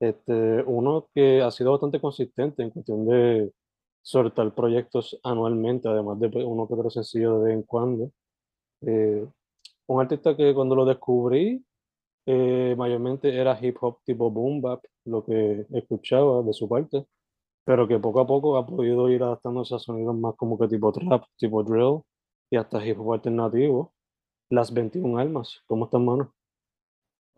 Este, uno que ha sido bastante consistente en cuestión de soltar proyectos anualmente, además de uno que otro sencillo de vez en cuando. Eh, un artista que cuando lo descubrí, eh, mayormente era hip hop tipo boom bap, lo que escuchaba de su parte, pero que poco a poco ha podido ir adaptándose a sonidos más como que tipo trap, tipo drill y hasta hip hop alternativo. Las 21 almas, ¿cómo están, mano?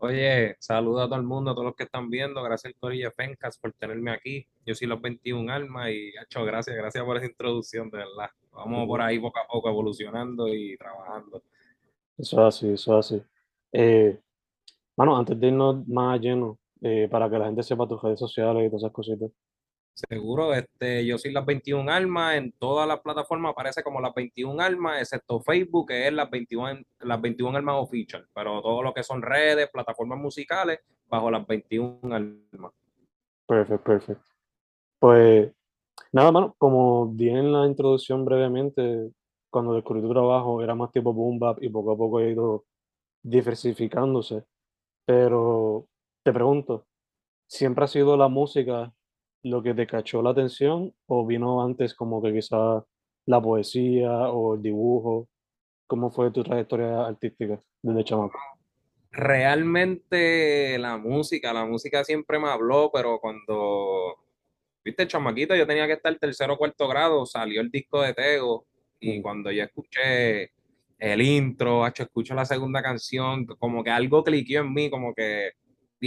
Oye, saludo a todo el mundo, a todos los que están viendo. Gracias, Corilla Fencas, por tenerme aquí. Yo soy los 21 almas y, hecho, gracias, gracias por esa introducción, de verdad. Vamos por ahí poco a poco evolucionando y trabajando. Eso es así, eso es así. Eh, bueno, antes de irnos más lleno, eh, para que la gente sepa tus redes sociales y todas esas cositas. Seguro, este, yo soy las 21 almas, en todas las plataformas aparece como las 21 almas, excepto Facebook, que es las 21, las 21 almas official, pero todo lo que son redes, plataformas musicales, bajo las 21 almas. Perfecto, perfecto. Pues nada, mano, como di en la introducción brevemente, cuando descubrí tu trabajo era más tipo boom bap y poco a poco he ido diversificándose. Pero te pregunto, ¿siempre ha sido la música lo que te cachó la atención o vino antes como que quizá la poesía o el dibujo? ¿Cómo fue tu trayectoria artística desde chamaco? Realmente la música, la música siempre me habló, pero cuando, viste, chamaquito, yo tenía que estar tercero o cuarto grado, salió el disco de Tego y cuando yo escuché el intro, escucho la segunda canción, como que algo cliqueó en mí, como que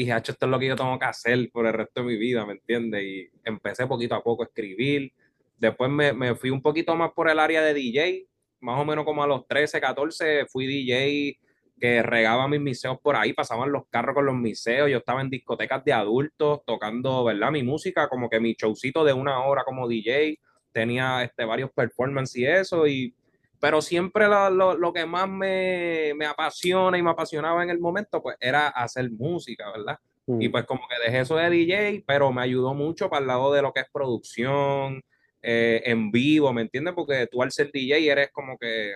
dije, esto es lo que yo tengo que hacer por el resto de mi vida, ¿me entiendes? Y empecé poquito a poco a escribir. Después me, me, fui un poquito más por el área de DJ, más o menos como a los 13, 14, fui DJ que regaba mis miseos por ahí, pasaban los carros con los miseos, yo estaba en discotecas de adultos tocando, ¿verdad? Mi música, como que mi showcito de una hora como DJ, tenía este, varios performances y eso, y pero siempre lo, lo, lo que más me, me, apasiona y me apasionaba en el momento, pues era hacer música, ¿verdad? Mm. Y pues como que dejé eso de DJ, pero me ayudó mucho para el lado de lo que es producción, eh, en vivo, ¿me entiendes? Porque tú al ser DJ eres como que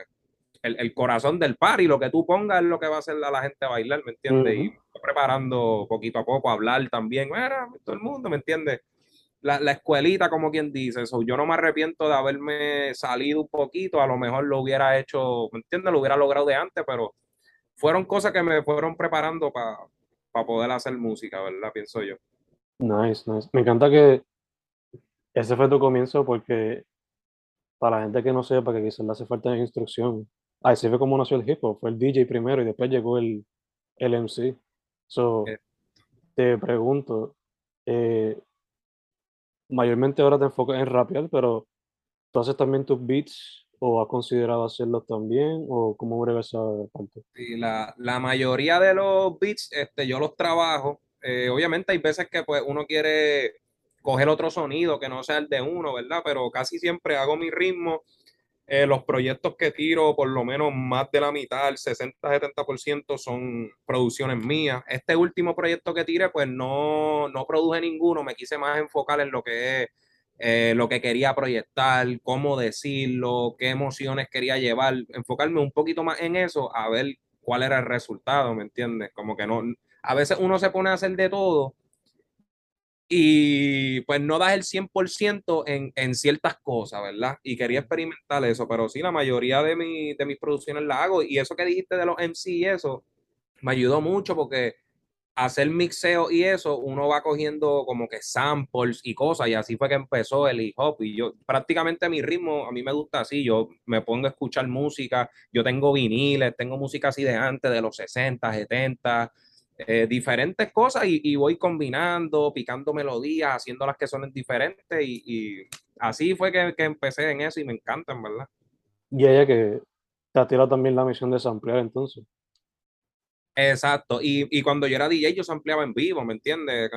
el, el, corazón del par y lo que tú pongas es lo que va a hacer a la gente bailar, ¿me entiendes? Uh -huh. Y preparando poquito a poco, hablar también, era todo el mundo, ¿me entiendes? La, la, escuelita, como quien dice. eso yo no me arrepiento de haberme salido un poquito, a lo mejor lo hubiera hecho, ¿me entiendes? Lo hubiera logrado de antes, pero fueron cosas que me fueron preparando para pa poder hacer música, ¿verdad? Pienso yo. Nice, nice. Me encanta que ese fue tu comienzo porque para la gente que no sepa que quizás le hace falta instrucción, así fue como nació el hip hop, fue el DJ primero y después llegó el, el MC. So, eh. te pregunto, eh, mayormente ahora te enfocas en rapear, pero ¿tú haces también tus beats o has considerado hacerlos también o cómo breve esa parte? Sí, la, la, mayoría de los beats este, yo los trabajo. Eh, obviamente hay veces que pues, uno quiere coger otro sonido que no sea el de uno, ¿verdad? Pero casi siempre hago mi ritmo. Eh, los proyectos que tiro, por lo menos más de la mitad, el 60-70% son producciones mías. Este último proyecto que tiré, pues no, no produje ninguno, me quise más enfocar en lo que es eh, lo que quería proyectar, cómo decirlo, qué emociones quería llevar, enfocarme un poquito más en eso, a ver cuál era el resultado, ¿me entiendes? Como que no, a veces uno se pone a hacer de todo y pues no das el 100% en, en ciertas cosas, ¿verdad? Y quería experimentar eso, pero sí, la mayoría de, mi, de mis producciones la hago y eso que dijiste de los MC y eso me ayudó mucho porque hacer mixeo y eso, uno va cogiendo como que samples y cosas, y así fue que empezó el hip hop. Y yo, prácticamente mi ritmo, a mí me gusta así, yo me pongo a escuchar música, yo tengo viniles, tengo música así de antes, de los 60, 70, eh, diferentes cosas y, voy combinando, picando melodías, haciendo las que son diferentes y, así fue que, empecé en eso y me encantan, ¿verdad? Y ella que te ha tirado también la misión de samplear entonces. Exacto, y, cuando yo era DJ yo ampliaba en vivo, ¿me entiendes?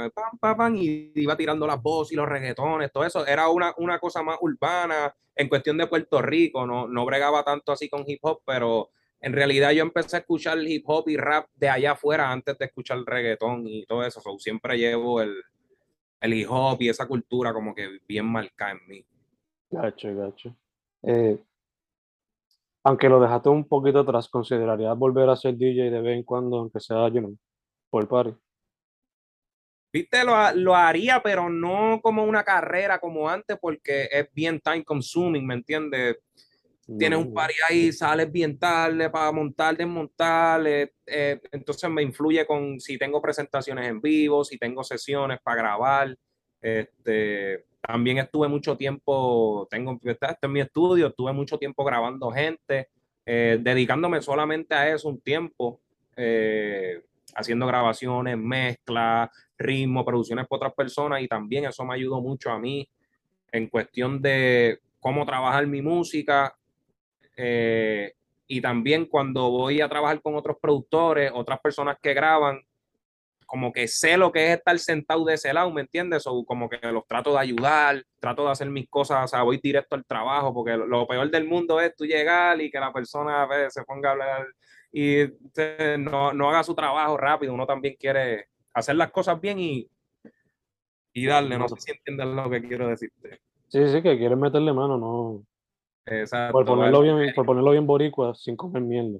y iba tirando las voces y los reggaetones, todo eso, era una, una cosa más urbana en cuestión de Puerto Rico, no, no bregaba tanto así con hip hop, pero en realidad yo empecé a escuchar hip hop y rap de allá afuera antes de escuchar el reggaetón y todo eso. siempre llevo el, el hip hop y esa cultura como que bien marcada en mí. Gacho, gacho. Eh, aunque lo dejaste un poquito atrás, ¿considerarías volver a ser DJ de vez en cuando, aunque sea, you know, por party? Viste, lo, lo, haría, pero no como una carrera como antes, porque es bien time consuming, ¿me entiendes? Tienes un party ahí, sales bien tarde para montar, desmontar, eh, eh, entonces me influye con si tengo presentaciones en vivo, si tengo sesiones para grabar. Este, también estuve mucho tiempo, tengo este en mi estudio, estuve mucho tiempo grabando gente, eh, dedicándome solamente a eso un tiempo, haciendo grabaciones, mezclas, ritmo, producciones para otras personas y también eso me ayudó mucho a mí en cuestión de cómo trabajar mi música eh, y también cuando voy a trabajar con otros productores, otras personas que graban, como que sé lo que es estar sentado de ese lado, ¿me entiendes? O como que los trato de ayudar, trato de hacer mis cosas, o sea, voy directo al trabajo, porque lo, peor del mundo es tú llegar y que la persona a se ponga a hablar y no, no, haga su trabajo rápido, uno también quiere hacer las cosas bien y, y darle, no sé si entiendes lo que quiero decirte. Sí, sí, que quieres meterle mano, no, Exacto. Por ponerlo, bien, por ponerlo bien boricua, sin comer mierda.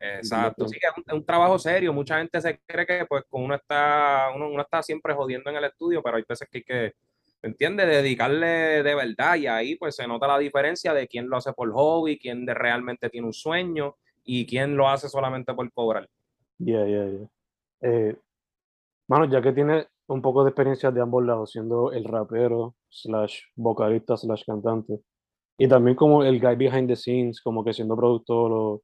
Exacto, sí que es un, trabajo serio. Mucha gente se cree que pues uno está, uno, uno, está siempre jodiendo en el estudio, pero hay veces que hay que, ¿entiendes? Dedicarle de verdad y ahí pues se nota la diferencia de quién lo hace por hobby, quién de realmente tiene un sueño y quién lo hace solamente por cobrar. Ya, ya, ya. Eh, mano, ya que tiene un poco de experiencia de ambos lados, siendo el rapero, slash vocalista, slash cantante, y también como el guy behind the scenes, como que siendo productor o,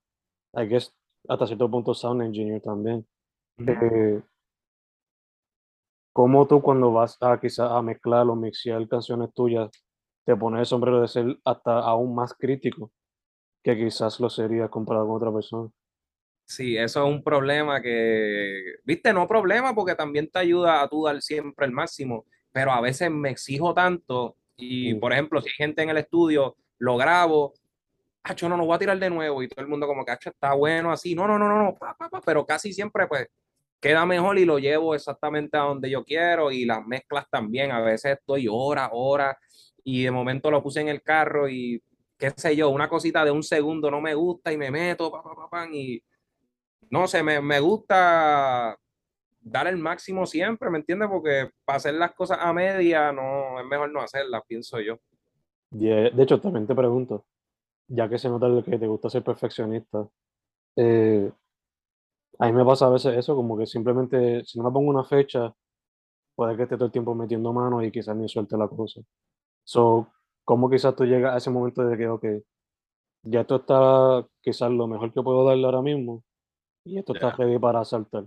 I guess, hasta cierto punto sound engineer también. Eh, ¿Cómo tú cuando vas a quizás a mezclar o mixear canciones tuyas, te pones el sombrero de ser hasta aún más crítico que quizás lo sería comparado con otra persona? Sí, eso es un problema que, viste, no problema porque también te ayuda a tú dar siempre el máximo, pero a veces me exijo tanto y, por ejemplo, si hay gente en el estudio, lo grabo, hacho, no, no voy a tirar de nuevo. Y todo el mundo como que, hacho, está bueno así. No, no, no, no, no, pero casi siempre, pues, queda mejor y lo llevo exactamente a donde yo quiero. Y las mezclas también. A veces estoy horas, horas. Y de momento lo puse en el carro y, qué sé yo, una cosita de un segundo no me gusta y me meto, pa, pa, pa, y no sé, me, me gusta dar el máximo siempre, ¿me entiendes? Porque para hacer las cosas a media, no, es mejor no hacerlas, pienso yo. De hecho, también te pregunto, ya que se nota que te gusta ser perfeccionista, eh, a mí me pasa a veces eso, como que simplemente, si no me pongo una fecha, puede que esté todo el tiempo metiendo mano y quizás ni suelte la cosa. So, ¿cómo quizás tú llegas a ese momento de que, ok, ya esto está quizás lo mejor que puedo darle ahora mismo y esto está ready para saltar?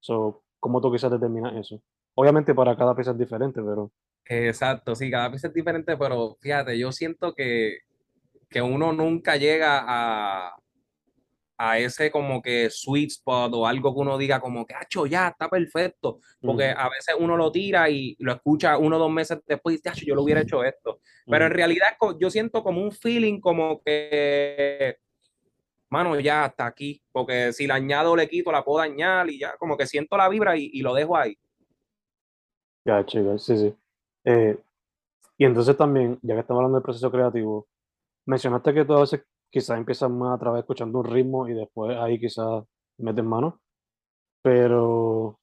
So, ¿Cómo tú quizás determinas eso? Obviamente para cada pieza es diferente, pero... Exacto, sí, cada pieza es diferente, pero fíjate, yo siento que, que uno nunca llega a, a ese como que sweet spot o algo que uno diga como que, hacho, ya, está perfecto. Porque a veces uno lo tira y lo escucha uno o dos meses después y dice, hacho, yo lo hubiera hecho esto. Pero en realidad yo siento como un feeling como que, mano, ya hasta aquí. Porque si la añado o le quito, la puedo dañar y ya, como que siento la vibra y, y lo dejo ahí. Ya, chicos, sí, sí. Eh, y entonces también, ya que estamos hablando del proceso creativo, mencionaste que tú a veces quizás empiezas más a través escuchando un ritmo y después ahí quizás metes mano, pero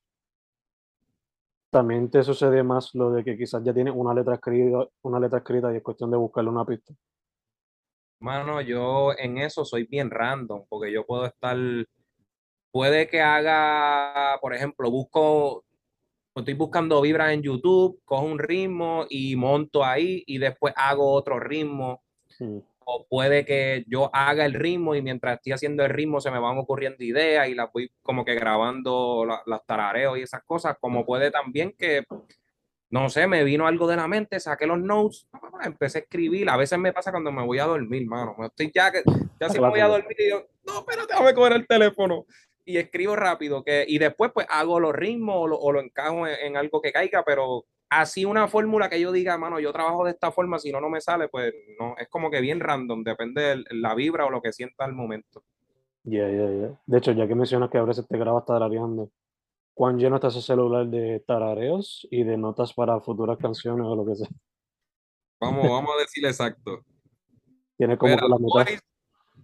también te sucede más lo de que quizás ya tienes una letra escrita, una letra escrita y es cuestión de buscarle una pista. Mano, yo en eso soy bien random, porque yo puedo estar, puede que haga, por ejemplo, busco, estoy buscando vibras en YouTube, cojo un ritmo y monto ahí y después hago otro ritmo. Mm. O puede que yo haga el ritmo y mientras estoy haciendo el ritmo se me van ocurriendo ideas y las voy como que grabando las tarareos y esas cosas, como puede también que, no sé, me vino algo de la mente, saqué los notes, empecé a escribir, a veces me pasa cuando me voy a dormir, mano, estoy ya que, ya si me voy a dormir y digo, no, espérate, déjame coger el teléfono y escribo rápido, que, y después pues hago los ritmos o lo, encajo en algo que caiga, pero así una fórmula que yo diga, mano, yo trabajo de esta forma, si no, no me sale, pues no, es como que bien random, depende de la vibra o lo que sienta al momento. Ya, ya, ya. De hecho, ya que mencionas que a veces te grabas tarareando, ¿cuán lleno está ese celular de tarareos y de notas para futuras canciones o lo que sea? Vamos, vamos a decir exacto. Tiene como la mitad.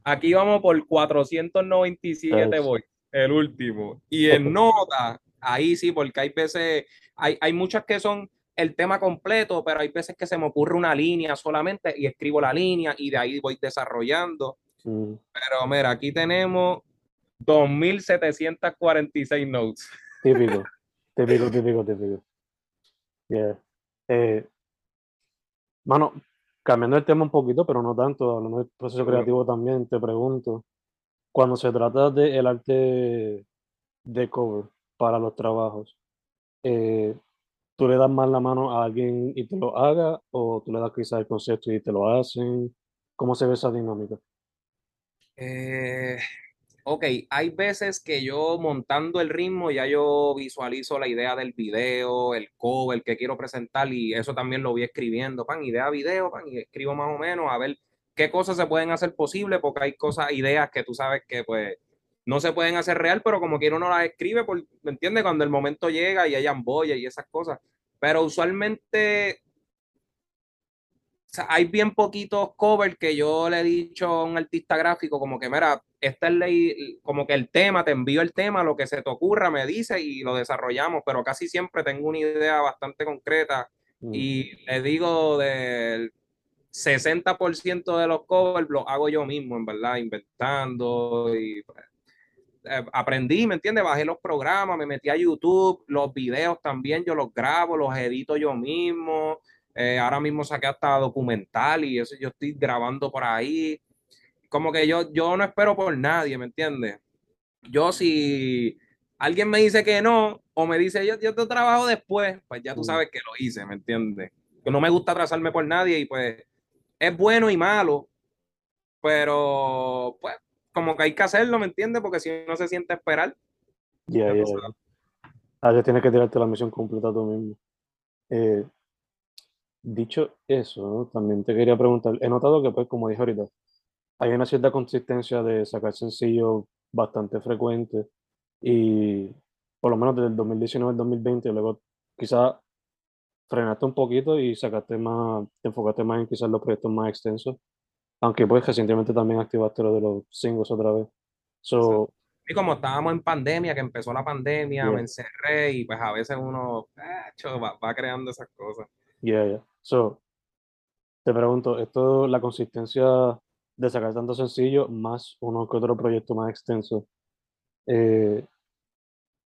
aquí vamos por 497 voy, el último. Y en nota, ahí sí, porque hay veces hay, hay muchas que son el tema completo, pero hay veces que se me ocurre una línea solamente y escribo la línea y de ahí voy desarrollando. Mm. Pero mira, aquí tenemos 2746 notes. Típico, típico, típico, típico. Yeah. Eh, mano, cambiando el tema un poquito, pero no tanto, hablando del proceso creativo también, te pregunto, cuando se trata del el arte de cover para los trabajos, eh, tú le das más la mano a alguien y te lo haga, o tú le das quizás el concepto y te lo hacen. ¿Cómo se ve esa dinámica? Eh, ok, hay veces que yo montando el ritmo ya yo visualizo la idea del video, el cover que quiero presentar y eso también lo voy escribiendo, pan, idea, video, pan, y escribo más o menos a ver qué cosas se pueden hacer posible porque hay cosas, ideas que tú sabes que pues no se pueden hacer real, pero como quiera uno las escribe, por, ¿me entiendes? Cuando el momento llega y hay amboya y esas cosas. Pero usualmente hay bien poquitos covers que yo le he dicho a un artista gráfico como que, mira, esta es ley, como que el tema, te envío el tema, lo que se te ocurra, me dice y lo desarrollamos, pero casi siempre tengo una idea bastante concreta mm. y le digo del 60% de los covers los hago yo mismo, en verdad, inventando y eh, aprendí, ¿me entiendes? Bajé los programas, me metí a YouTube, los videos también yo los grabo, los edito yo mismo. Eh, ahora mismo saqué hasta documental y eso yo estoy grabando por ahí. Como que yo, yo no espero por nadie, ¿me entiendes? Yo si alguien me dice que no, o me dice yo, yo te trabajo después, pues ya tú mm. sabes que lo hice, ¿me entiendes? No me gusta atrasarme por nadie y pues es bueno y malo, pero pues como que hay que hacerlo, ¿me entiendes? Porque si no se siente esperar. Ya, ya, Ah, ya tienes que tirarte la misión completa tú mismo. Eh, dicho eso, también te quería preguntar, he notado que, pues, como dije ahorita, hay una cierta consistencia de sacar sencillos bastante frecuente y por lo menos desde el 2019 al 2020, luego quizás frenaste un poquito y sacaste más, te enfocaste más en quizás los proyectos más extensos. Aunque pues recientemente también activaste lo de los singles otra vez. So, y como estábamos en pandemia, que empezó la pandemia, me encerré y pues a veces uno va, creando esas cosas. Yeah, yeah. So, te pregunto, esto, la consistencia de sacar tanto sencillo más uno que otro proyecto más extenso, eh,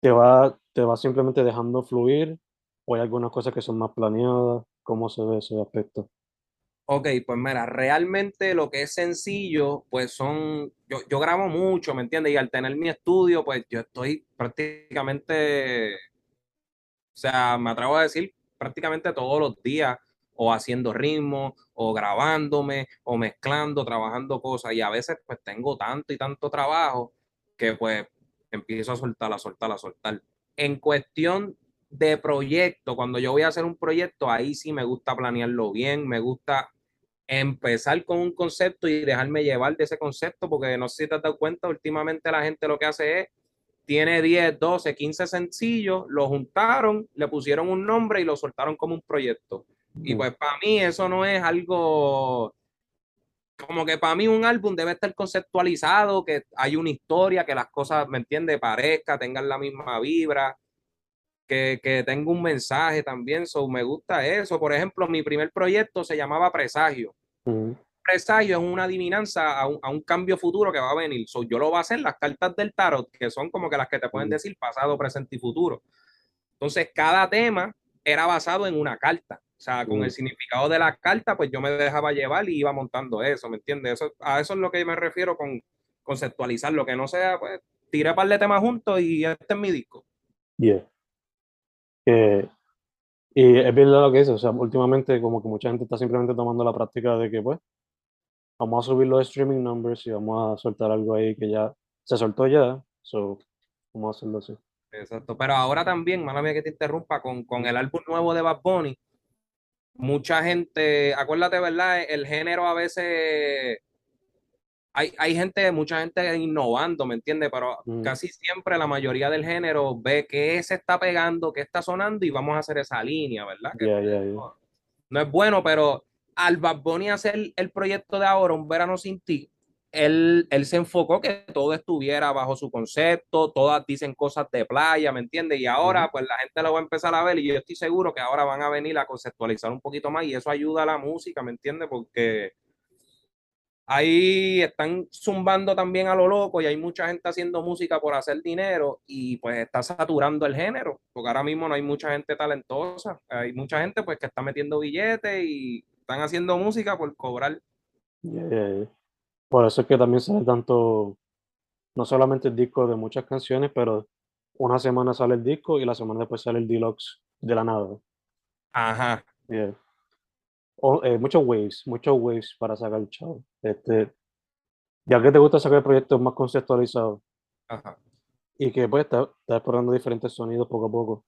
¿te, va, ¿te va simplemente dejando fluir o hay algunas cosas que son más planeadas? ¿Cómo se ve ese aspecto? Ok, pues mira, realmente lo que es sencillo, pues son, yo, yo grabo mucho, ¿me entiendes? Y al tener mi estudio, pues yo estoy prácticamente, o sea, me atrevo a decir prácticamente todos los días o haciendo ritmo, o grabándome, o mezclando, trabajando cosas. Y a veces pues tengo tanto y tanto trabajo que pues empiezo a soltar, a soltar, a soltar. En cuestión de proyecto, cuando yo voy a hacer un proyecto, ahí sí me gusta planearlo bien, me gusta empezar con un concepto y dejarme llevar de ese concepto, porque no sé si te has dado cuenta, últimamente la gente lo que hace es, tiene 10, 12, 15 sencillos, lo juntaron, le pusieron un nombre y lo soltaron como un proyecto. Y pues para mí eso no es algo, como que para mí un álbum debe estar conceptualizado, que hay una historia, que las cosas, ¿me entiendes?, parezca, tengan la misma vibra, que, que tenga un mensaje también, so, me gusta eso. Por ejemplo, mi primer proyecto se llamaba Presagio. Presagio es una adivinanza a un, a un, cambio futuro que va a venir. So, yo lo voy a hacer las cartas del tarot, que son como que las que te pueden decir pasado, presente y futuro. Entonces, cada tema era basado en una carta. O sea, con el significado de la carta, pues yo me dejaba llevar y iba montando eso, ¿me entiendes? Eso, a eso es lo que me refiero con conceptualizar, lo que no sea, pues tiré par de temas juntos y este es mi disco. Yeah. Y es verdad lo que dice, o sea, últimamente como que mucha gente está simplemente tomando la práctica de que pues vamos a subir los streaming numbers y vamos a soltar algo ahí que ya se soltó ya, so vamos a hacerlo así. Exacto, pero ahora también, mala mía que te interrumpa, con, con el álbum nuevo de Bad Bunny, mucha gente, acuérdate, ¿verdad? El género a veces hay, hay gente, mucha gente innovando, ¿me entiendes? Pero mm. casi siempre la mayoría del género ve qué se está pegando, qué está sonando y vamos a hacer esa línea, ¿verdad? No, no, es bueno, pero al Bad Bunny hacer el proyecto de ahora, Un Verano Sin Ti, él, él, se enfocó que todo estuviera bajo su concepto, todas dicen cosas de playa, ¿me entiendes? Y ahora pues la gente lo va a empezar a ver y yo estoy seguro que ahora van a venir a conceptualizar un poquito más y eso ayuda a la música, ¿me entiendes? Porque ahí están zumbando también a lo loco y hay mucha gente haciendo música por hacer dinero y pues está saturando el género, porque ahora mismo no hay mucha gente talentosa, hay mucha gente pues que está metiendo billetes y están haciendo música por cobrar. Por eso es que también sale tanto, no solamente el disco de muchas canciones, pero una semana sale el disco y la semana después sale el deluxe de la nada. Ajá. Eh, muchos waves, muchos waves para sacar el chavo. Este, ya que te gusta sacar proyectos más conceptualizados Ajá. y que pues estás está explorando diferentes sonidos poco a poco.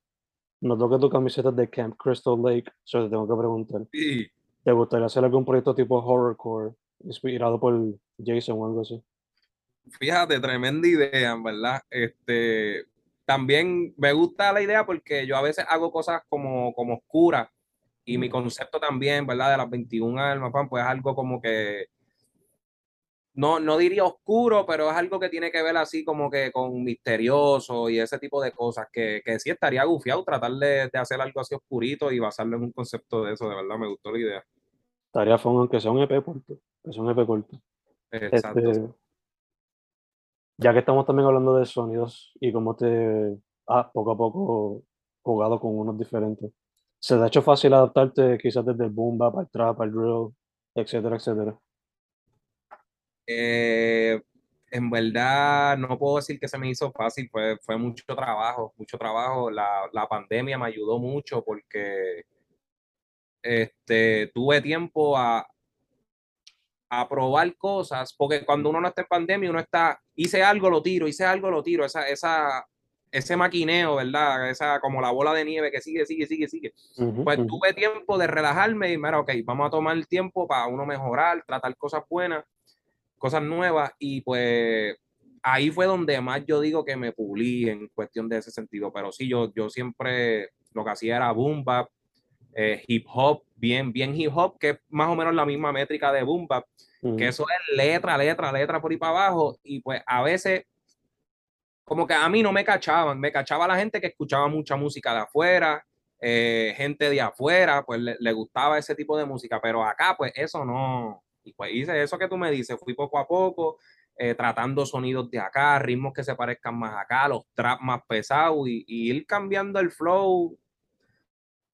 Noto que tu camiseta de Camp Crystal Lake, yo te tengo que preguntar. Sí. ¿Te gustaría hacer algún proyecto tipo horrorcore inspirado por Jason o algo así. Fíjate, tremenda idea, en verdad. Este, también me gusta la idea porque yo a veces hago cosas como, como oscuras y mi concepto también, ¿verdad? De las 21 almas, pues es algo como que, no, no diría oscuro, pero es algo que tiene que ver así como que con misterioso y ese tipo de cosas, que, que sí estaría gufiado tratar de, de hacer algo así oscurito y basarlo en un concepto de eso, de verdad, me gustó la idea. Estaría fun, aunque sea un EP corto. Es un EP corto. Exacto. Este, ya que estamos también hablando de sonidos y cómo te has poco a poco jugado con unos diferentes, ¿se te ha hecho fácil adaptarte quizás desde el boom bap al trap, al drill, etcétera, etcétera? Eh, en verdad no puedo decir que se me hizo fácil, fue, fue mucho trabajo, mucho trabajo. La, la pandemia me ayudó mucho porque este, tuve tiempo a, a probar cosas, porque cuando uno no está en pandemia, uno está, hice algo, lo tiro, hice algo, lo tiro, esa, esa, ese maquineo, ¿verdad? Esa como la bola de nieve que sigue, sigue, sigue, sigue. pues tuve tiempo de relajarme y, mira, ok, vamos a tomar el tiempo para uno mejorar, tratar cosas buenas, cosas nuevas, y pues ahí fue donde más yo digo que me pulí en cuestión de ese sentido, pero sí, yo, yo siempre lo que hacía era boom bap, eh, hip hop, bien, bien hip hop, que es más o menos la misma métrica de boom bap, que eso es letra, letra, letra por ahí para abajo, y pues a veces como que a mí no me cachaban, me cachaba la gente que escuchaba mucha música de afuera, eh, gente de afuera, pues le, gustaba ese tipo de música, pero acá pues eso no, y pues hice eso que tú me dices, fui poco a poco, eh, tratando sonidos de acá, ritmos que se parezcan más acá, los traps más pesados y, y, ir cambiando el flow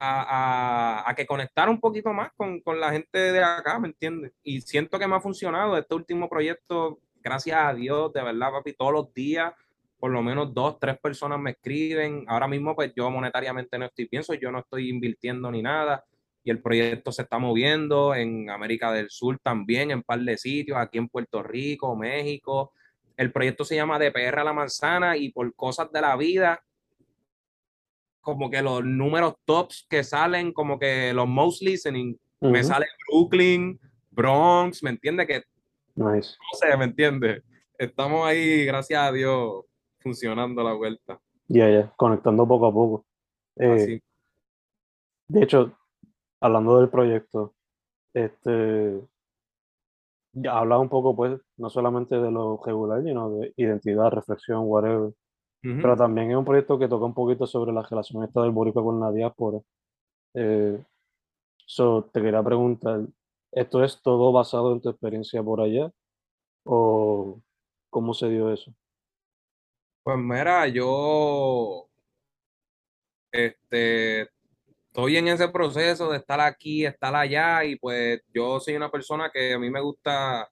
a, que conectar un poquito más con, la gente de acá, ¿me entiendes? Y siento que me ha funcionado este último proyecto, gracias a Dios, de verdad, papi, todos los días, por lo menos dos, tres personas me escriben. Ahora mismo, pues yo monetariamente no estoy pienso, yo no estoy invirtiendo ni nada. y el proyecto se está moviendo en América del Sur también, en un par de sitios, aquí en Puerto Rico, México. El proyecto se llama De PR a la Manzana y por cosas de la vida, como que los números tops que salen, como que los most listening, me sale Brooklyn, Bronx, ¿me entiendes? Que nice. no sé, ¿me entiendes? Estamos ahí, gracias a Dios, funcionando la vuelta. Ya, ya, conectando poco a poco. Eh, de hecho, hablando del proyecto, este, ya habla un poco, pues, no solamente de lo regular, sino de identidad, reflexión, whatever. Pero también es un proyecto que toca un poquito sobre la relación esta del boricua con la diáspora. Eh, so, te quería preguntar, ¿esto es todo basado en tu experiencia por allá? ¿O cómo se dio eso? Pues mira, yo este, estoy en ese proceso de estar aquí, estar allá, y pues yo soy una persona que a mí me gusta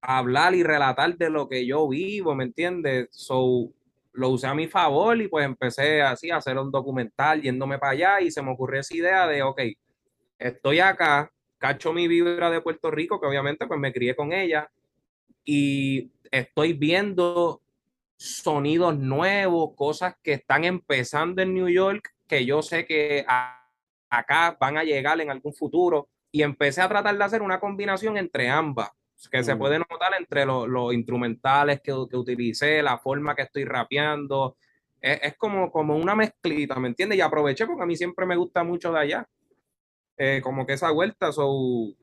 hablar y relatar de lo que yo vivo, ¿me entiendes? So, lo usé a mi favor y pues empecé así a hacer un documental yéndome para allá y se me ocurrió esa idea de, ok, estoy acá, cacho mi vibra de Puerto Rico, que obviamente pues me crié con ella, y estoy viendo sonidos nuevos, cosas que están empezando en New York, que yo sé que acá van a llegar en algún futuro, y empecé a tratar de hacer una combinación entre ambas, que se puede notar entre los instrumentales que, que, utilicé, la forma que estoy rapeando, es, como, como una mezclita, ¿me entiendes? Y aproveché porque a mí siempre me gusta mucho de allá, eh, como que esa vuelta, so,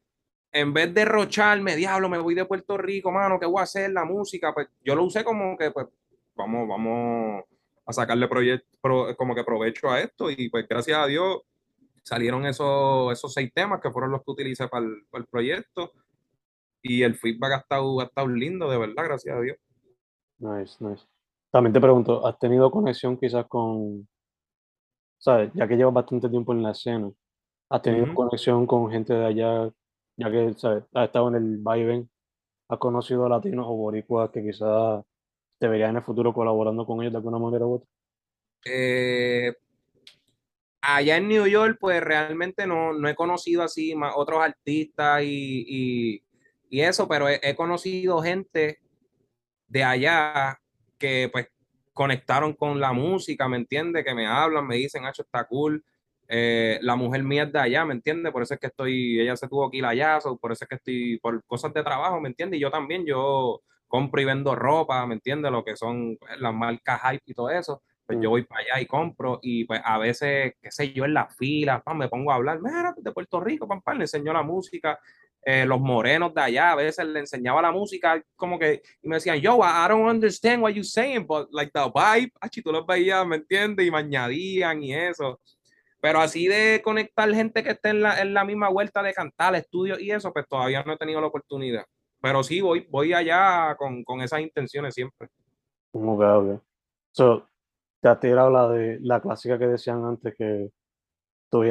en vez de rocharme, diablo, me voy de Puerto Rico, mano, ¿qué voy a hacer? La música, pues yo lo usé como que, pues, vamos, vamos a sacarle proyecto, como que provecho a esto y pues gracias a Dios salieron esos, esos seis temas que fueron los que utilicé para el, proyecto y el feedback ha estado, ha estado lindo, de verdad, gracias a Dios. Nice, nice. También te pregunto, ¿has tenido conexión quizás con, sabes, ya que llevas bastante tiempo en la escena, ¿has tenido conexión con gente de allá ya que ha estado en el vaivén, ha conocido latinos o boricuas que quizás te verían en el futuro colaborando con ellos de alguna manera u otra? Eh, allá en New York, pues realmente no, no he conocido así más otros artistas y, eso, pero he, conocido gente de allá que pues conectaron con la música, ¿me entiendes? Que me hablan, me dicen, Hacho, está cool. Eh, la mujer mía es de allá, ¿me entiendes? Por eso es que estoy, ella se tuvo que ir allá, por eso es que estoy, por cosas de trabajo, ¿me entiendes? Y yo también, yo compro y vendo ropa, ¿me entiendes? Lo que son pues, las marcas hype y todo eso. Pues yo mm. voy para allá y compro y pues a veces, qué sé yo, en la fila, me pongo a hablar, mira, de Puerto Rico, pam, pam, le enseño la música. Eh, los morenos de allá, a veces le enseñaba la música, como que, y me decían, yo, I don't understand what you're saying, but like the vibe, achi, tú los veías, ¿me entiendes? Y me añadían y eso. Pero así de conectar gente que esté en la, en la misma vuelta de cantar, estudios y eso, pues todavía no he tenido la oportunidad. Pero sí, voy, voy allá con, con esas intenciones siempre. Ok, ok. So, te has tirado la, de, la clásica que decían antes, que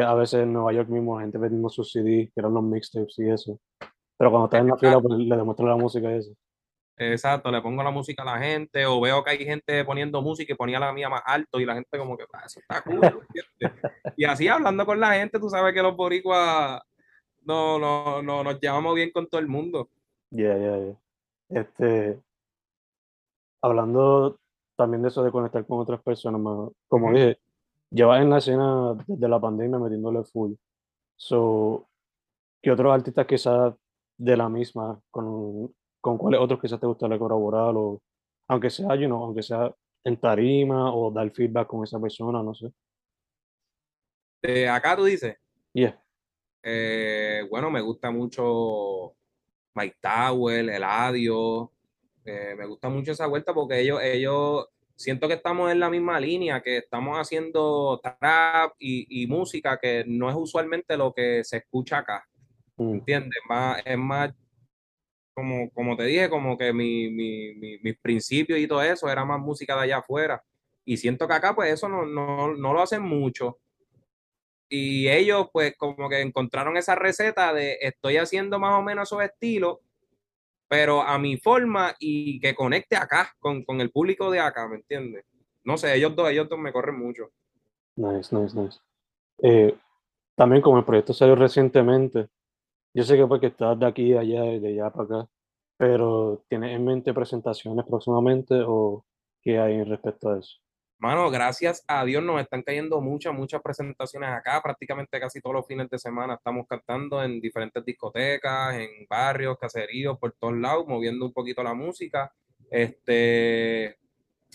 a veces en Nueva York mismo la gente vendiendo sus CDs, que eran los mixtapes y eso. Pero cuando estás en la fila, pues le demuestran la música y eso. Exacto, le pongo la música a la gente o veo que hay gente poniendo música y ponía la mía más alto y la gente como que, ah, eso está cool. y así hablando con la gente, tú sabes que los boricuas no, no, no, nos llevamos bien con todo el mundo. Ya, ya, ya. Este, hablando también de eso de conectar con otras personas, como dije, llevas en la escena desde la pandemia metiéndole full. So, ¿qué otros artistas quizás de la misma, con con cuáles otros quizás te gustaría colaborar o aunque sea, you know, aunque sea en tarima o dar feedback con esa persona, no sé. De acá tú dices. Yeah. Eh, bueno, me gusta mucho Mike Tower, Eladio. Eh, me gusta mucho esa vuelta porque ellos, ellos, siento que estamos en la misma línea, que estamos haciendo trap y, música que no es usualmente lo que se escucha acá. Mm. ¿Entiendes? Más, es más como, como te dije, como que mi, mi, mi, mis principios y todo eso era más música de allá afuera. Y siento que acá, pues eso no, no, no lo hacen mucho. Y ellos, pues, como que encontraron esa receta de estoy haciendo más o menos esos estilos, pero a mi forma y que conecte acá con, con el público de acá, ¿me entiendes? No sé, ellos dos, ellos dos me corren mucho. Nice, nice, nice. Eh, también como el proyecto salió recientemente, yo sé que porque estás de aquí allá y de allá para acá, pero ¿tienes en mente presentaciones próximamente o qué hay respecto a eso? Mano, gracias a Dios nos están cayendo muchas, muchas presentaciones acá. Prácticamente casi todos los fines de semana estamos cantando en diferentes discotecas, en barrios, caseríos, por todos lados, moviendo un poquito la música. Este,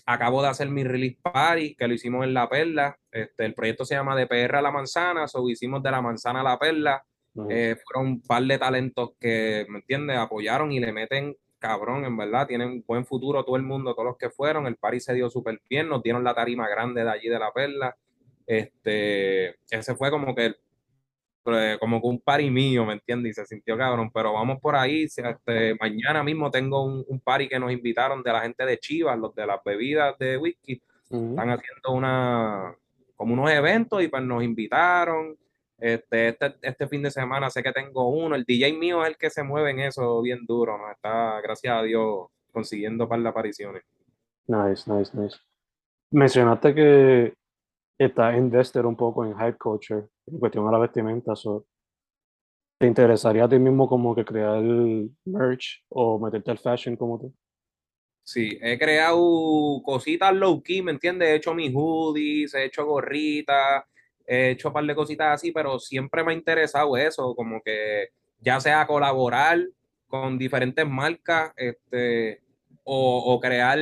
acabo de hacer mi release party, que lo hicimos en La Perla. Este, el proyecto se llama De PR a la Manzana, so hicimos de la Manzana a La Perla. Eh, fueron un par de talentos que, ¿me entiendes? Apoyaron y le meten cabrón, en verdad, tienen buen futuro todo el mundo, todos los que fueron, el party se dio súper bien, nos dieron la tarima grande de allí de la perla, este, ese fue como que, eh, como que un party mío, ¿me entiendes? Y se sintió cabrón, pero vamos por ahí, este, mañana mismo tengo un, un party que nos invitaron de la gente de Chivas, los de las bebidas de whisky, están haciendo una, como unos eventos y pues nos invitaron. Este, este, este fin de semana sé que tengo uno. El DJ mío es el que se mueve en eso bien duro, ¿no? Está, gracias a Dios, consiguiendo par de apariciones. Nice, nice, nice. Mencionaste que estás invested un poco en hype culture, en cuestión a la vestimenta, so, ¿te interesaría a ti mismo como que crear merch o meterte al fashion como tú? Sí, he creado cositas low key, ¿me entiendes? He hecho mis hoodies, he hecho gorritas, he hecho un par de cositas así, pero siempre me ha interesado eso, como que ya sea colaborar con diferentes marcas, este, o, o crear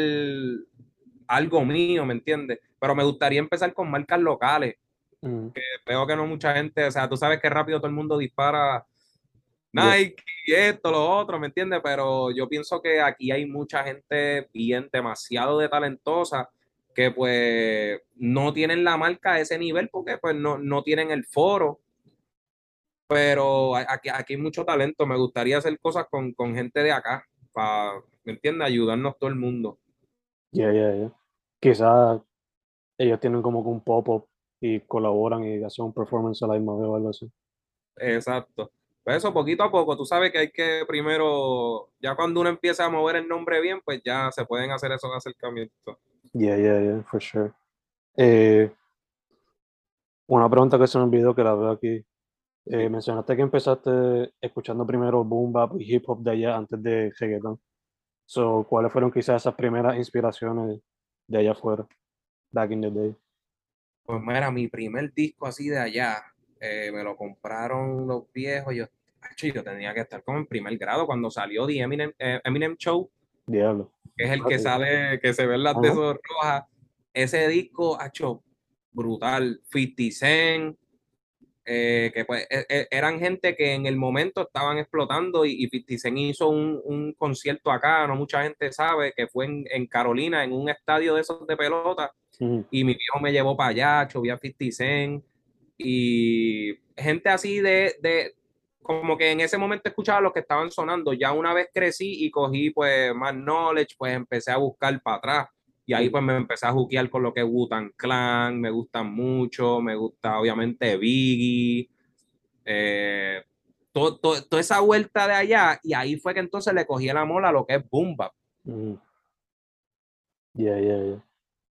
algo mío, ¿me entiendes? Pero me gustaría empezar con marcas locales. Mm, Veo que no mucha gente, o sea, tú sabes que rápido todo el mundo dispara. Nike esto, lo otro, ¿me entiendes? Pero yo pienso que aquí hay mucha gente bien, demasiado de talentosa que pues no tienen la marca a ese nivel porque pues no, no tienen el foro. Pero aquí, aquí hay mucho talento. Me gustaría hacer cosas con, con gente de acá, para, ¿me entiendes? Ayudarnos todo el mundo. Yeah, yeah, yeah. Quizás ellos tienen como que un pop-up y colaboran y hacen un performance a la misma vez o algo así. Exacto. Pues eso, poquito a poco, tú sabes que hay que primero, ya cuando uno empieza a mover el nombre bien, pues ya se pueden hacer esos acercamientos. Yeah, yeah, yeah, for sure. Eh, una pregunta que se me olvidó que la veo aquí. Eh, mencionaste que empezaste escuchando primero boom bap y hip hop de allá antes de reggaeton. So, ¿cuáles fueron quizás esas primeras inspiraciones de allá afuera, back in the day? Pues mira, mi primer disco así de allá, eh, me lo compraron los viejos. Yo, acho, yo tenía que estar como en primer grado cuando salió The Eminem, eh, Eminem Show, Diablo. que es el que sale, que se ven las de esos rojas. Ese disco, hecho brutal. 50 Cent, eh, que pues e- e- eran gente que en el momento estaban explotando y, y 50 Cent hizo un, un concierto acá, no mucha gente sabe, que fue en, en Carolina, en un estadio de esos de pelota y mi viejo me llevó para allá, vi a 50 Cent y gente así de, de, como que en ese momento escuchaba los que estaban sonando, ya una vez crecí y cogí pues más knowledge, pues empecé a buscar para atrás y ahí pues me empecé a juquear con lo que es Wu-Tang Clan, me gustan mucho, me gusta obviamente Biggie, eh, todo- todo- toda esa vuelta de allá y ahí fue que entonces le cogí el amor a lo que es Bap. Ujú. Yeah, yeah, yeah.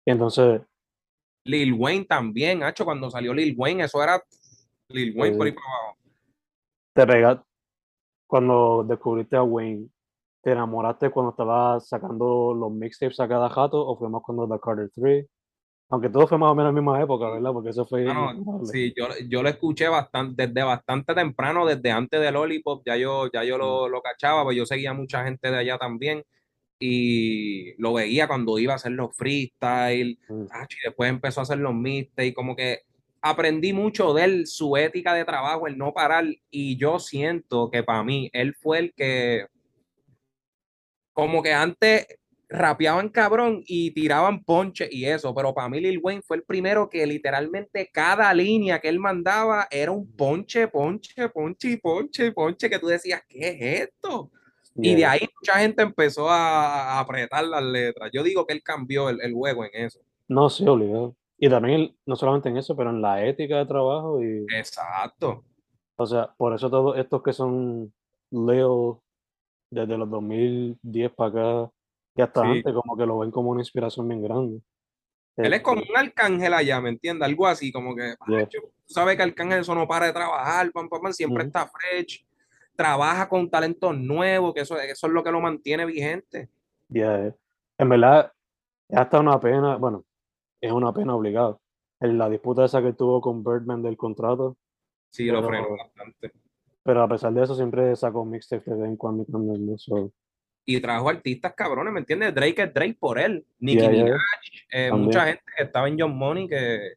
Y entonces, Lil Wayne también, hacho, cuando salió Lil Wayne, eso era Lil Wayne por ahí para abajo. Te pega, cuando descubriste a Wayne, ¿te enamoraste cuando estabas sacando los mixtapes a cada jato o fue más cuando The Carter 3? Aunque todo fue más o menos en la misma época, ¿verdad? Porque eso fue sí, yo, yo lo escuché bastante, desde bastante temprano, desde antes de Lollipop, ya yo, ya yo lo, lo cachaba, pues yo seguía mucha gente de allá también y lo veía cuando iba a hacer los freestyle, Mm. y después empezó a hacer los mixtapes, como que aprendí mucho de él, su ética de trabajo, el no parar, y yo siento que para mí, él fue el que, como que antes rapeaban cabrón y tiraban ponche y eso, pero para mí Lil Wayne fue el primero que literalmente cada línea que él mandaba era un ponche, ponche, ponche y ponche ponche que tú decías, ¿qué es esto? Y de ahí mucha gente empezó a, apretar las letras. Yo digo que él cambió el, el juego en eso. No, sí, obligado. Y también, no solamente en eso, pero en la ética de trabajo y, Exacto. o sea, por eso todos estos que son Leo desde los 2010 para acá y hasta Sí. antes, como que lo ven como una inspiración bien grande. Él es Este, como un arcángel allá, ¿me entiendes? Algo así, como que, Yeah. tú sabes que Arcángel eso no para de trabajar, pam, pam, pam, siempre está fresh, trabaja con talentos nuevos, que eso, eso es lo que lo mantiene vigente. yeah, eh. En verdad, es hasta una pena, bueno, es una pena obligada. En la disputa esa que tuvo con Birdman del contrato, Sí, lo frenó bastante. pero a pesar de eso siempre sacó mixtapes de vez en cuando y trajo artistas cabrones, ¿me entiendes? Drake es Drake por él. Nicki yeah, yeah. Minaj, eh, mucha gente que estaba en John Money que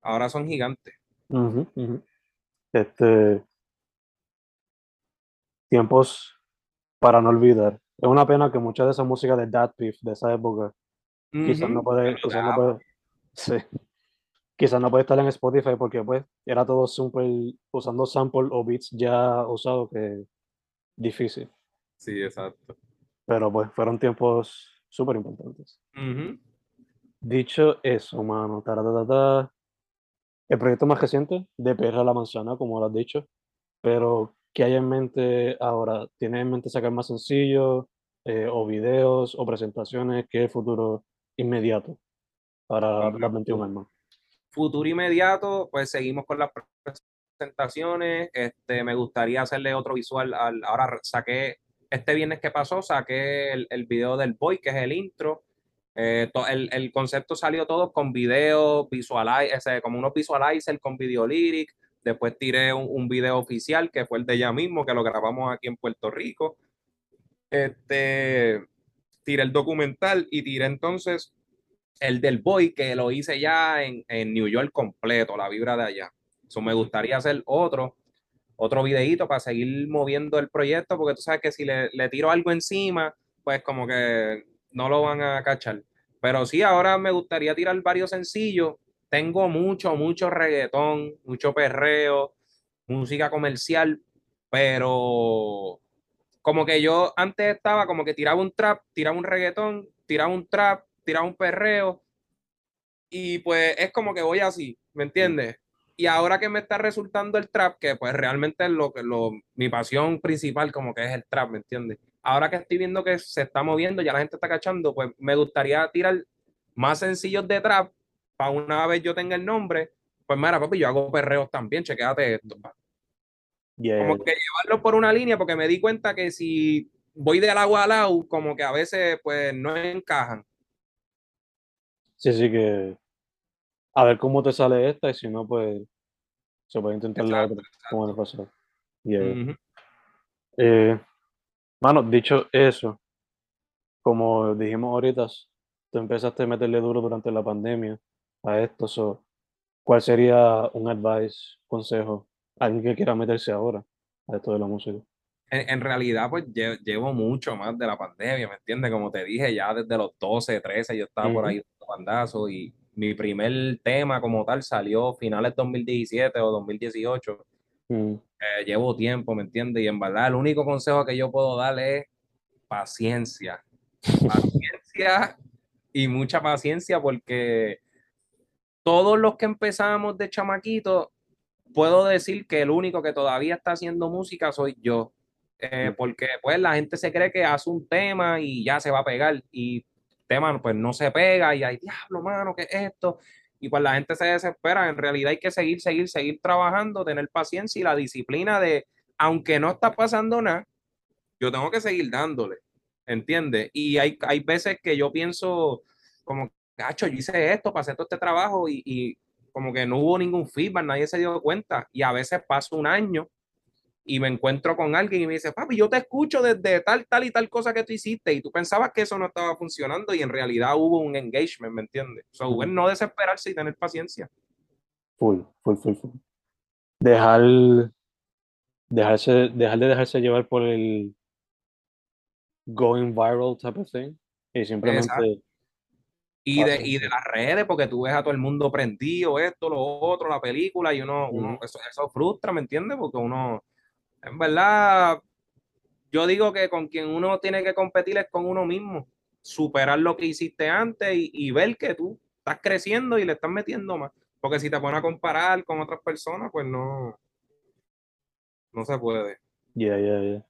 ahora son gigantes. Este, tiempos para no olvidar. Es una pena que mucha de esa música de Dat Beef de esa época quizás no puede, Pero quizás no puede, sí, quizás no puede estar en Spotify porque pues era todo súper usando sample o beats ya usados que difícil. Sí, exacto. Pero pues fueron tiempos súper importantes. Dicho eso, mano, taratatata, el proyecto más reciente de PR a la Manzana, como lo has dicho, pero ¿qué hay en mente ahora? ¿Tienes en mente sacar más sencillos eh, o videos o presentaciones? ¿Qué es el futuro inmediato para las 21 armas? Futuro inmediato, pues seguimos con las presentaciones. Este, me gustaría hacerle otro visual. Al, ahora saqué, este viernes que pasó, saqué el, el video del Boy, que es el intro. Eh, to- el, el concepto salió todo con video, visualizer, como unos visualizer con video lyric. Después tiré un, un video oficial que fue el de ella mismo, que lo grabamos aquí en Puerto Rico. Este, tiré el documental y tiré entonces el del Boy, que lo hice ya en, en New York completo, la vibra de allá. Eso me gustaría hacer otro, otro videíto para seguir moviendo el proyecto, porque tú sabes que si le, le tiro algo encima, pues como que no lo van a cachar. Pero sí, ahora me gustaría tirar varios sencillos. Tengo mucho, mucho reggaetón, mucho perreo, música comercial, pero como que yo antes estaba como que tiraba un trap, tiraba un reggaetón, tiraba un trap, tiraba un perreo, y pues es como que voy así, ¿me entiendes? Y ahora que me está resultando el trap, que pues realmente es lo que lo, mi pasión principal, como que es el trap, ¿me entiendes? Ahora que estoy viendo que se está moviendo, ya la gente está cachando, pues me gustaría tirar más sencillos de trap para una vez yo tenga el nombre. Pues mira, papi, yo hago perreos también, chequéate esto. Yeah, Como que llevarlo por una línea, porque me di cuenta que si voy del agua al agua, como que a veces pues no encajan. Sí, sí que a ver cómo te sale esta y si no, pues se puede intentar la Exacto, otra, como le pasó. Yeah. Ujú. Eh, mano, dicho eso, como dijimos ahorita, tú empezaste a meterle duro durante la pandemia a esto, so, ¿cuál sería un advice, consejo, alguien que quiera meterse ahora a esto de la música? En, en realidad, pues lle- llevo mucho más de la pandemia, ¿me entiendes? Como te dije, ya desde los 12, 13, yo estaba por Ujú. ahí dando bandazos y mi primer tema como tal salió finales 2017 o 2018. Mm, Eh, llevo tiempo, ¿me entiendes? Y en verdad, el único consejo que yo puedo darle es paciencia. Paciencia y mucha paciencia porque todos los que empezamos de chamaquito, puedo decir que el único que todavía está haciendo música soy yo. Eh, porque pues la gente se cree que hace un tema y ya se va a pegar y tema pues no se pega y hay diablo, mano, ¿qué es esto? Y pues la gente se desespera. En realidad hay que seguir, seguir, seguir trabajando, tener paciencia y la disciplina de, aunque no está pasando nada, yo tengo que seguir dándole, ¿entiendes? Y hay, hay veces que yo pienso como, gacho, yo hice esto, pasé todo este trabajo y, y como que no hubo ningún feedback, nadie se dio cuenta. Y a veces paso un año y me encuentro con alguien y me dice, papi, yo te escucho desde tal, tal y tal cosa que tú hiciste y tú pensabas que eso no estaba funcionando y en realidad hubo un engagement, ¿me entiendes? So, Ujú. es no desesperarse y tener paciencia. full, full, full, full. Dejar, dejarse, dejar de dejarse llevar por el going viral type of thing y simplemente Exacto. Y de, y de las redes, porque tú ves a todo el mundo prendido, esto, lo otro, la película, y uno, uno eso frustra, ¿me entiendes? Porque uno, en verdad, yo digo que con quien uno tiene que competir es con uno mismo, superar lo que hiciste antes y, y ver que tú estás creciendo y le estás metiendo más. Porque si te pones a comparar con otras personas, pues no, no se puede. Yeah, yeah, yeah.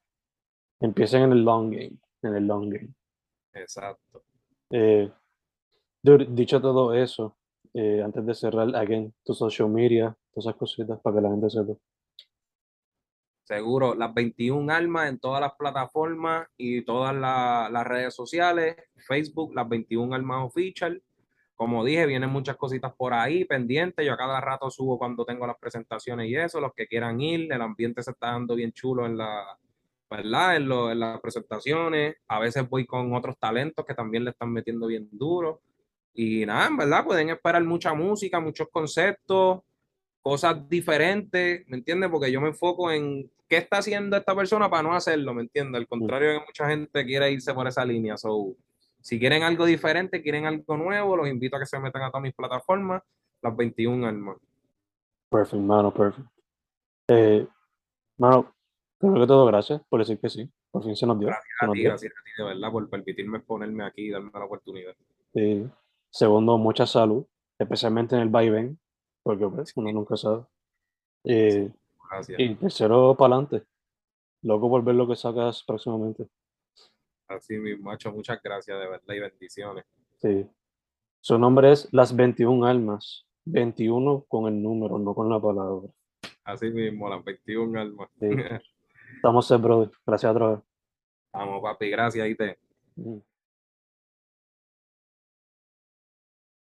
Empiecen en el long game, en el long game. Exacto. Eh, Dicho todo eso, eh, antes de cerrar, again, tu social media, todas esas cositas para que la gente sepa. Seguro, las 21 almas en todas las plataformas y todas la- las redes sociales, Facebook, las 21 almas official. Como dije, vienen muchas cositas por ahí pendientes. Yo a cada rato subo cuando tengo las presentaciones y eso, los que quieran ir, el ambiente se está dando bien chulo en la, ¿verdad? En las presentaciones. A veces voy con otros talentos que también le están metiendo bien duro. Y nada, en verdad, pueden esperar mucha música, muchos conceptos, cosas diferentes, ¿me entiendes? Porque yo me enfoco en qué está haciendo esta persona para no hacerlo, ¿me entiendes? Al contrario de que mucha gente quiere irse por esa línea. So, si quieren algo diferente, quieren algo nuevo, los invito a que se metan a todas mis plataformas, las 21 almas. Perfect, mano, perfect. Eh, mano, primero que todo, gracias por decir que sí. Por fin se nos dio. se A ti, gracias a ti, de verdad, por permitirme exponerme aquí y darme la oportunidad. Sí. Segundo, mucha salud, especialmente en el vaivén, porque pues, uno nunca sabe. Eh, y tercero, para adelante. Loco por ver lo que sacas próximamente. Así mismo, macho, muchas gracias, de verdad, y bendiciones. Sí. Su nombre es Las 21 Almas. 21 con el número, no con la palabra. Así mismo, las 21 almas. Sí. Estamos set, brother. Gracias otra vez. Vamos, papi, gracias, te. Mm.